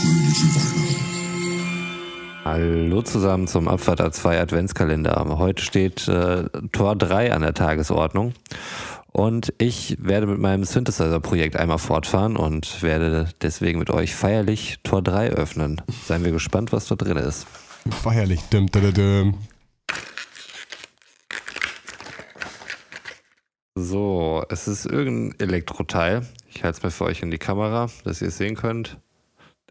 fröhliche Weihnachten. Hallo zusammen zum Abfahrt A2 Adventskalender. Heute steht äh, Tor 3 an der Tagesordnung und ich werde mit meinem Synthesizer-Projekt einmal fortfahren und werde deswegen mit euch feierlich Tor 3 öffnen. Seien wir gespannt, was da drin ist. Feierlich. Dim, dim, dim. So, es ist irgendein Elektroteil. Ich halte es mal für euch in die Kamera, dass ihr es sehen könnt.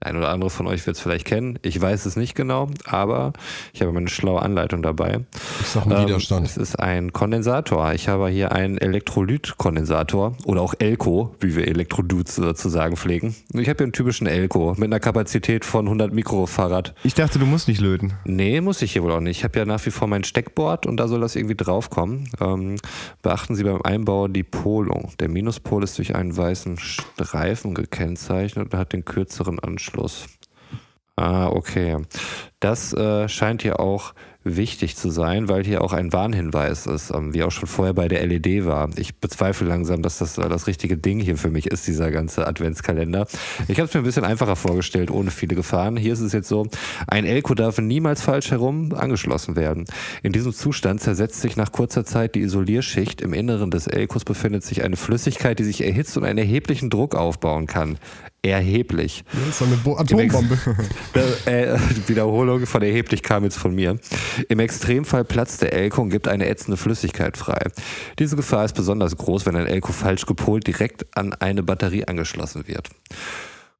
Ein oder andere von euch wird es vielleicht kennen. Ich weiß es nicht genau, aber ich habe meine schlaue Anleitung dabei. Ich sag einen Ähm, Widerstand. es ist ein Kondensator. Ich habe hier einen Elektrolytkondensator oder auch Elko, wie wir Elektrodudes äh, zu sagen pflegen. Ich habe hier einen typischen Elko mit einer Kapazität von 100 Mikrofarad. Ich dachte, du musst nicht löten. Nee, muss ich hier wohl auch nicht. Ich habe ja nach wie vor mein Steckboard und da soll das irgendwie draufkommen. Ähm, beachten Sie beim Einbau die Polung. Der Minuspol ist durch einen weißen Streifen gekennzeichnet und hat den kürzeren Anschluss. Ah, okay. Das äh, scheint hier auch wichtig zu sein, weil hier auch ein Warnhinweis ist, ähm, wie auch schon vorher bei der LED war. Ich bezweifle langsam, dass das äh, das richtige Ding hier für mich ist, dieser ganze Adventskalender. Ich habe es mir ein bisschen einfacher vorgestellt, ohne viele Gefahren. Hier ist es jetzt so, ein Elko darf niemals falsch herum angeschlossen werden. In diesem Zustand zersetzt sich nach kurzer Zeit die Isolierschicht. Im Inneren des Elkos befindet sich eine Flüssigkeit, die sich erhitzt und einen erheblichen Druck aufbauen kann. Erheblich. Das ist so eine Bo Atombombe. äh, Wiederholung von erheblich kam jetzt von mir. Im Extremfall platzt der Elko und gibt eine ätzende Flüssigkeit frei. Diese Gefahr ist besonders groß, wenn ein Elko falsch gepolt direkt an eine Batterie angeschlossen wird.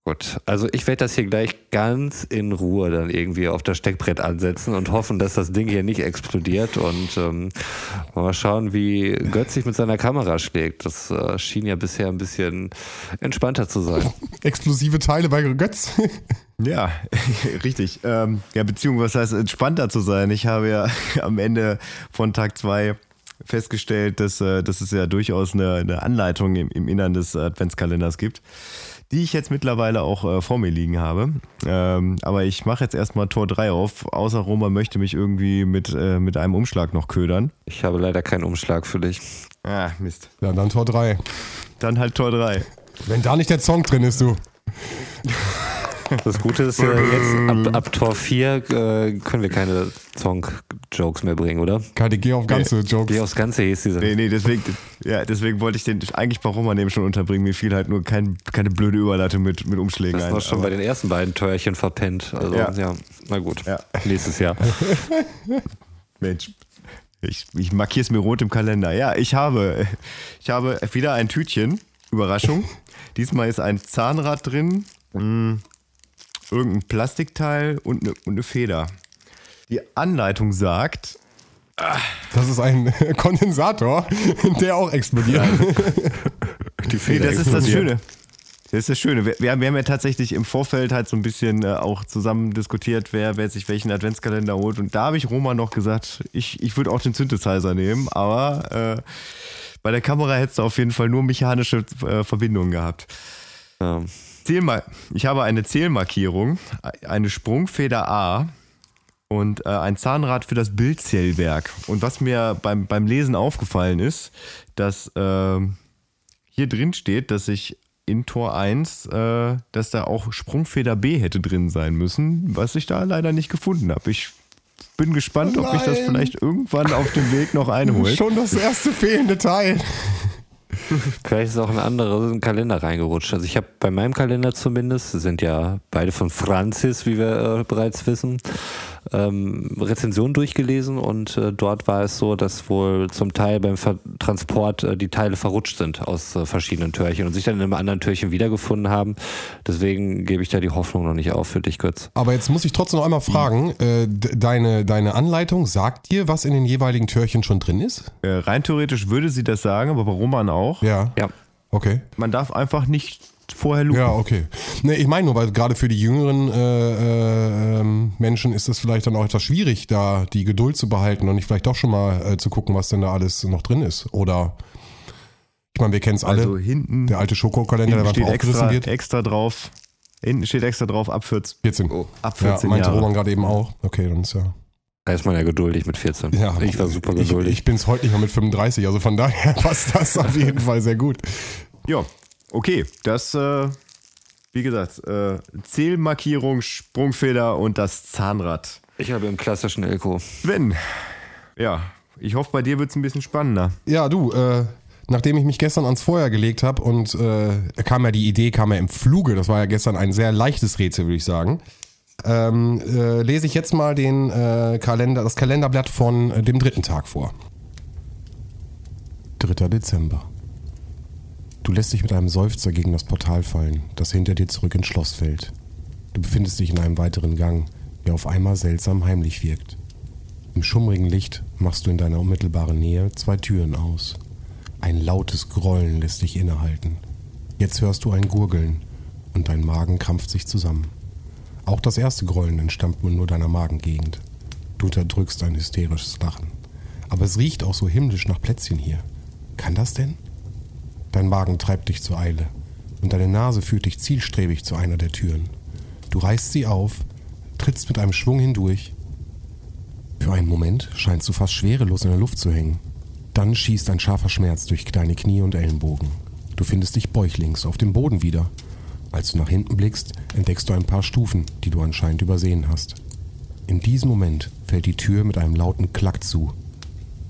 Gut, also ich werde das hier gleich ganz in Ruhe dann irgendwie auf das Steckbrett ansetzen und hoffen, dass das Ding hier nicht explodiert und ähm, mal schauen, wie Götz sich mit seiner Kamera schlägt. Das äh, schien ja bisher ein bisschen entspannter zu sein. Explosive Teile bei Götz. Ja, richtig. Ähm, ja, beziehungsweise was heißt entspannter zu sein. Ich habe ja am Ende von Tag zwei festgestellt, dass, äh, dass es ja durchaus eine, eine Anleitung im, im Innern des Adventskalenders gibt, die ich jetzt mittlerweile auch äh, vor mir liegen habe. Ähm, aber ich mache jetzt erstmal Tor 3 auf, außer Roma möchte mich irgendwie mit, äh, mit einem Umschlag noch ködern. Ich habe leider keinen Umschlag für dich. Ah, Mist. Ja, dann Tor 3. Dann halt Tor 3. Wenn da nicht der Song drin ist, du. Das Gute ist ja jetzt, ab, ab Tor 4 äh, können wir keine Song-Jokes mehr bringen, oder? Keine Geh auf ganze Jokes. Geh aufs Ganze hieß diese. Nee, nee, deswegen, ja, deswegen wollte ich den eigentlich bei Roman eben schon unterbringen. Mir fiel halt nur kein, keine blöde Überleitung mit, mit Umschlägen Das ein. war schon bei den ersten beiden Teuerchen verpennt. Also, ja, Ja. na gut. Ja. Nächstes Jahr. Mensch, ich, ich markiere es mir rot im Kalender. Ja, ich habe, ich habe wieder ein Tütchen. Überraschung. Diesmal ist ein Zahnrad drin, mh, irgendein Plastikteil und eine, und eine Feder. Die Anleitung sagt, Das ist ein Kondensator, der auch explodiert. Die nee, Feder das ist das. Schöne. Das ist das Schöne. Wir, wir haben wir haben ja tatsächlich im Vorfeld halt so ein bisschen äh, auch zusammen diskutiert, wer, wer sich welchen Adventskalender holt. Und da habe ich Roman noch gesagt, ich, ich würde auch den Synthesizer nehmen, aber äh, bei der Kamera hättest du auf jeden Fall nur mechanische äh, Verbindungen gehabt. Ja. Zählma ich habe eine Zählmarkierung, eine Sprungfeder A und äh, ein Zahnrad für das Bildzählwerk. Und was mir beim, beim Lesen aufgefallen ist, dass ähm, hier drin steht, dass ich in Tor 1, äh, dass da auch Sprungfeder B hätte drin sein müssen, was ich da leider nicht gefunden habe. Ich bin gespannt, ob mich das Nein. vielleicht irgendwann auf dem Weg noch einholt. Schon das erste fehlende Teil. Vielleicht ist auch ein anderer Kalender reingerutscht. Also ich habe bei meinem Kalender zumindest, sind ja beide von Francis, wie wir äh, bereits wissen, ähm, Rezensionen durchgelesen und äh, dort war es so, dass wohl zum Teil beim Ver Transport äh, die Teile verrutscht sind aus äh, verschiedenen Türchen und sich dann in einem anderen Türchen wiedergefunden haben. Deswegen gebe ich da die Hoffnung noch nicht auf für dich, Götz. Aber jetzt muss ich trotzdem noch einmal fragen, äh, d- deine, deine Anleitung sagt dir, was in den jeweiligen Türchen schon drin ist? Äh, rein theoretisch würde sie das sagen, aber bei Roman auch. Ja. Ja. Okay. Man darf einfach nicht vorher lupen. Ja, okay. Nee, ich meine nur, weil gerade für die jüngeren äh, äh, ähm, Menschen ist es vielleicht dann auch etwas schwierig, da die Geduld zu behalten und nicht vielleicht doch schon mal äh, zu gucken, was denn da alles noch drin ist. Oder ich meine, wir kennen es alle. Also hinten, der alte Schokokalender, der manchmal steht aufgerissen extra, wird. extra drauf. Hinten steht extra drauf, ab 14. 14. Ab ja, 14 meinte Jahre. Roman gerade eben auch. Okay, dann ist ja. Da ist man ja geduldig mit 14. ja ich war super ich, geduldig. ich bin es heute nicht mal mit 35, also von daher passt das auf jeden Fall sehr gut. Ja, okay. Das, äh, wie gesagt, äh, Zählmarkierung, Sprungfeder und das Zahnrad. Ich habe im klassischen Elko. Sven, ja, ich hoffe, bei dir wird es ein bisschen spannender. Ja, du, äh, nachdem ich mich gestern ans Feuer gelegt habe und äh, kam ja die Idee, kam ja im Fluge, das war ja gestern ein sehr leichtes Rätsel, würde ich sagen. Ähm, äh, lese ich jetzt mal den äh, Kalender, das Kalenderblatt von äh, dem dritten Tag vor. 3. Dezember. Du lässt dich mit einem Seufzer gegen das Portal fallen, das hinter dir zurück ins Schloss fällt. Du befindest dich in einem weiteren Gang, der auf einmal seltsam heimlich wirkt. Im schummrigen Licht machst du in deiner unmittelbaren Nähe zwei Türen aus. Ein lautes Grollen lässt dich innehalten. Jetzt hörst du ein Gurgeln und dein Magen krampft sich zusammen. Auch das erste Grollen entstammt wohl nur deiner Magengegend. Du unterdrückst ein hysterisches Lachen. Aber es riecht auch so himmlisch nach Plätzchen hier. Kann das denn? Dein Magen treibt dich zur Eile und deine Nase führt dich zielstrebig zu einer der Türen. Du reißt sie auf, trittst mit einem Schwung hindurch. Für einen Moment scheinst du fast schwerelos in der Luft zu hängen. Dann schießt ein scharfer Schmerz durch deine Knie und Ellenbogen. Du findest dich bäuchlings auf dem Boden wieder. Als du nach hinten blickst, entdeckst du ein paar Stufen, die du anscheinend übersehen hast. In diesem Moment fällt die Tür mit einem lauten Klack zu.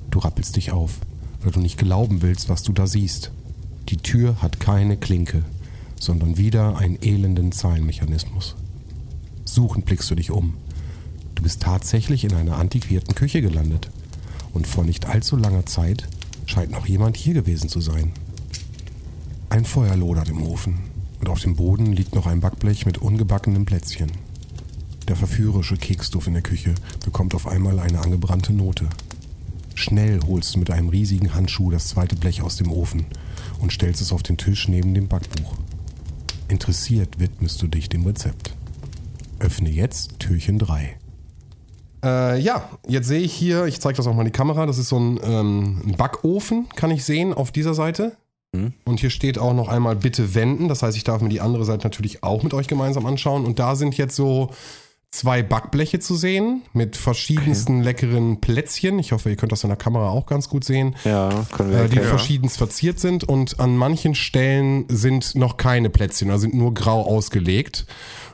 Du rappelst dich auf, weil du nicht glauben willst, was du da siehst. Die Tür hat keine Klinke, sondern wieder einen elenden Zahlenmechanismus. Suchend blickst du dich um. Du bist tatsächlich in einer antiquierten Küche gelandet. Und vor nicht allzu langer Zeit scheint noch jemand hier gewesen zu sein. Ein Feuer lodert im Ofen und auf dem Boden liegt noch ein Backblech mit ungebackenen Plätzchen. Der verführerische Keksduft in der Küche bekommt auf einmal eine angebrannte Note. Schnell holst du mit einem riesigen Handschuh das zweite Blech aus dem Ofen und stellst es auf den Tisch neben dem Backbuch. Interessiert widmest du dich dem Rezept. Öffne jetzt Türchen 3. Äh, ja, jetzt sehe ich hier, ich zeige das auch mal in die Kamera, das ist so ein, ähm, ein Backofen, kann ich sehen auf dieser Seite. Mhm. Und hier steht auch noch einmal bitte wenden, das heißt, ich darf mir die andere Seite natürlich auch mit euch gemeinsam anschauen. Und da sind jetzt so zwei Backbleche zu sehen mit verschiedensten leckeren Plätzchen. Ich hoffe, ihr könnt das in der Kamera auch ganz gut sehen Ja, können wir äh, die erkennen. verschiedenst verziert sind und an manchen Stellen sind noch keine Plätzchen, also sind nur grau ausgelegt.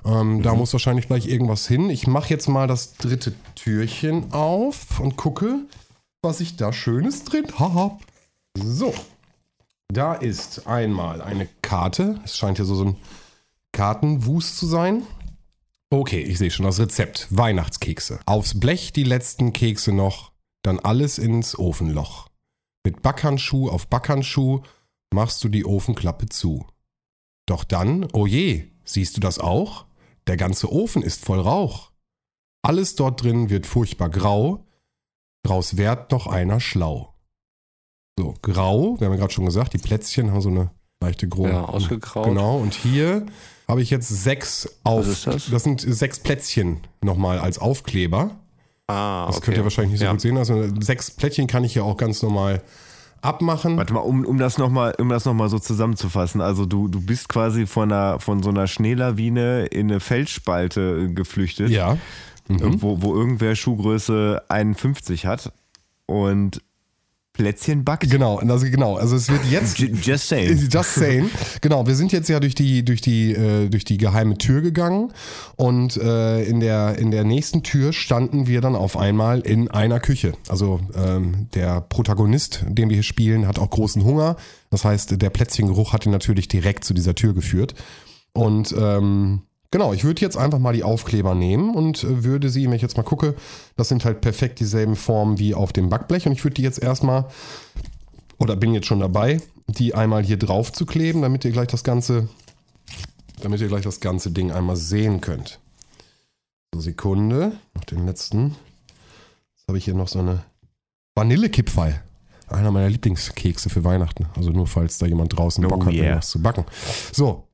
Ähm, Da muss wahrscheinlich gleich irgendwas hin. Ich mache jetzt mal das dritte Türchen auf und gucke, was ich da Schönes drin habe. So, da ist einmal eine Karte. Es scheint hier so, so ein Kartenwust zu sein. Okay, ich sehe schon das Rezept. Weihnachtskekse. Aufs Blech die letzten Kekse noch, dann alles ins Ofenloch. Mit Backhandschuh auf Backhandschuh machst du die Ofenklappe zu. Doch dann, oh je, siehst du das auch? Der ganze Ofen ist voll Rauch. Alles dort drin wird furchtbar grau, draus werd noch einer schlau. So, grau, wir haben ja gerade schon gesagt, die Plätzchen haben so eine leichte Grau. Ja, ausgegraut. Genau, und hier habe ich jetzt sechs auf. Was ist das? sind sechs Plätzchen nochmal als Aufkleber. Ah, Das okay. könnt ihr wahrscheinlich nicht so ja. gut sehen. Also sechs Plättchen kann ich hier auch ganz normal abmachen. Warte mal, um, um das nochmal um das noch mal so zusammenzufassen. Also du, du bist quasi von, einer, von so einer Schneelawine in eine Felsspalte geflüchtet, Ja. Mhm. wo, wo irgendwer Schuhgröße 51 hat und Plätzchen backt. Genau, also genau. Also es wird jetzt Just saying. Just saying. Genau, wir sind jetzt ja durch die, durch die, äh, durch die geheime Tür gegangen und äh, in, der, in der nächsten Tür standen wir dann auf einmal in einer Küche. Also ähm, der Protagonist, den wir hier spielen, hat auch großen Hunger. Das heißt, der Plätzchengeruch hat ihn natürlich direkt zu dieser Tür geführt. Und ähm, genau, ich würde jetzt einfach mal die Aufkleber nehmen und äh, würde sie, wenn ich jetzt mal gucke, das sind halt perfekt dieselben Formen wie auf dem Backblech und ich würde die jetzt erstmal oder bin jetzt schon dabei, die einmal hier drauf zu kleben, damit ihr gleich das ganze, damit ihr gleich das ganze Ding einmal sehen könnt. So, Sekunde, noch den letzten. Jetzt habe ich hier noch so eine Vanillekipferl. Einer meiner Lieblingskekse für Weihnachten. Also nur falls da jemand draußen Oh Bock hat, yeah. was zu backen. So.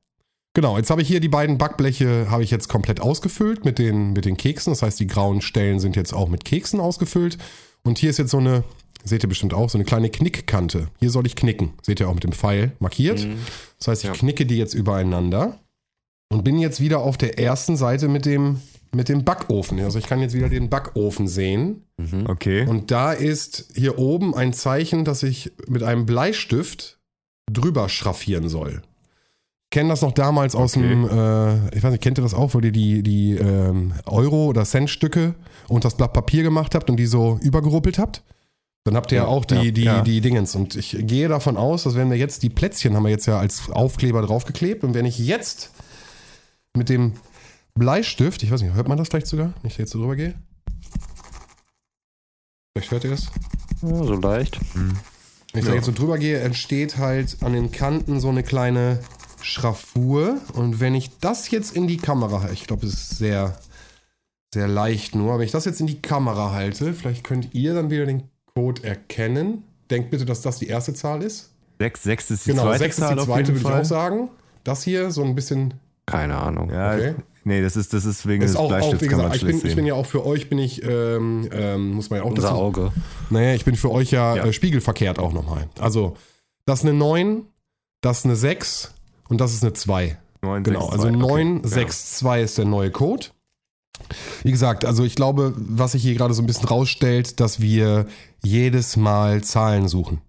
Genau, jetzt habe ich hier die beiden Backbleche habe ich jetzt komplett ausgefüllt mit den, mit den Keksen. Das heißt, die grauen Stellen sind jetzt auch mit Keksen ausgefüllt. Und hier ist jetzt so eine, seht ihr bestimmt auch, so eine kleine Knickkante. Hier soll ich knicken. Seht ihr auch mit dem Pfeil markiert. Mhm. Das heißt, ich Ja. knicke die jetzt übereinander und bin jetzt wieder auf der ersten Seite mit dem, mit dem Backofen. Also ich kann jetzt wieder den Backofen sehen. Mhm. Okay. Und da ist hier oben ein Zeichen, dass ich mit einem Bleistift drüber schraffieren soll. Kenne das noch damals aus Okay. dem, äh, ich weiß nicht, kennt ihr das auch, wo ihr die, die ähm, Euro- oder Centstücke und das Blatt Papier gemacht habt und die so übergeruppelt habt? Dann habt ihr ja, Ja, auch die, ja, die, ja. die Dingens. Und ich gehe davon aus, dass wenn wir jetzt die Plätzchen haben wir jetzt ja als Aufkleber draufgeklebt und wenn ich jetzt mit dem Bleistift, ich weiß nicht, hört man das vielleicht sogar? Wenn ich da jetzt so drüber gehe? Vielleicht hört ihr das? Ja, so leicht. Wenn ich da jetzt so drüber gehe, entsteht halt an den Kanten so eine kleine Schraffur. Und wenn ich das jetzt in die Kamera, ich glaube, es ist sehr, sehr leicht nur, aber wenn ich das jetzt in die Kamera halte, vielleicht könnt ihr dann wieder den Code erkennen. Denkt bitte, dass das die erste Zahl ist. Sechs, sechs ist die Genau, zweite sechs ist Zahl die auf zweite, jeden würde ich Fall. auch sagen. Das hier so ein bisschen Keine Ahnung. Ja, Okay. nee, das ist, das ist wegen ist des auch, auch Bleistifts wie kann man gesagt, ich bin, ich bin ja auch für euch, bin ich, ähm, ähm, muss man ja auch Unser dazu Auge. Naja, ich bin für euch ja, Ja. Äh, spiegelverkehrt auch nochmal. Also, das ist eine 9, das ist eine 6 und das ist eine 2. Neun, Genau, sechs, also zwei. 9, Okay. 6, 2 ist der neue Code. Wie gesagt, also ich glaube, was sich hier gerade so ein bisschen rausstellt, dass wir jedes Mal Zahlen suchen.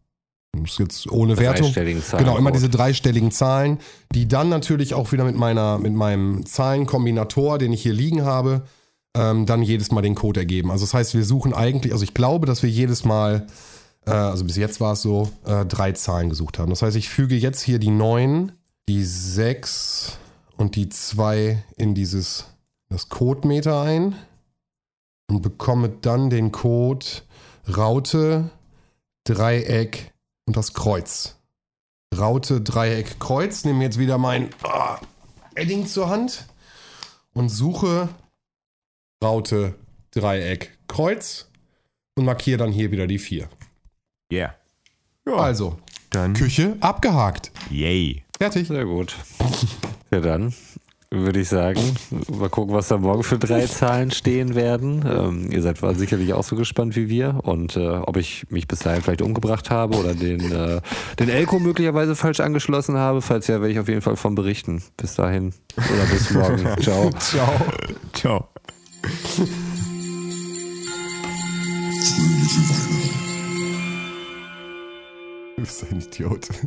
Das ist jetzt ohne Wertung. Dreistelligen Zahlen. Genau, immer diese dreistelligen Zahlen, die dann natürlich auch wieder mit meiner, mit meinem Zahlenkombinator, den ich hier liegen habe, ähm, dann jedes Mal den Code ergeben. Also das heißt, wir suchen eigentlich, also ich glaube, dass wir jedes Mal, äh, also bis jetzt war es so, äh, drei Zahlen gesucht haben. Das heißt, ich füge jetzt hier die 9, die 6 und die 2 in dieses, das Codemeter ein und bekomme dann den Code Raute, Dreieck und das Kreuz. Raute, Dreieck, Kreuz. Nehme jetzt wieder mein ah, Edding zur Hand und suche Raute, Dreieck, Kreuz und markiere dann hier wieder die vier. Yeah. Ja, Also, dann. Küche abgehakt. Yay. Fertig. Sehr gut. Ja, dann würde ich sagen, mal gucken, was da morgen für drei Zahlen stehen werden. Ähm, ihr seid sicherlich auch so gespannt wie wir und äh, ob ich mich bis dahin vielleicht umgebracht habe oder den, äh, den Elko möglicherweise falsch angeschlossen habe. Falls ja, werde ich auf jeden Fall von berichten. Bis dahin oder bis morgen. Ciao. Ciao. Ciao. Du bist ein Idiot.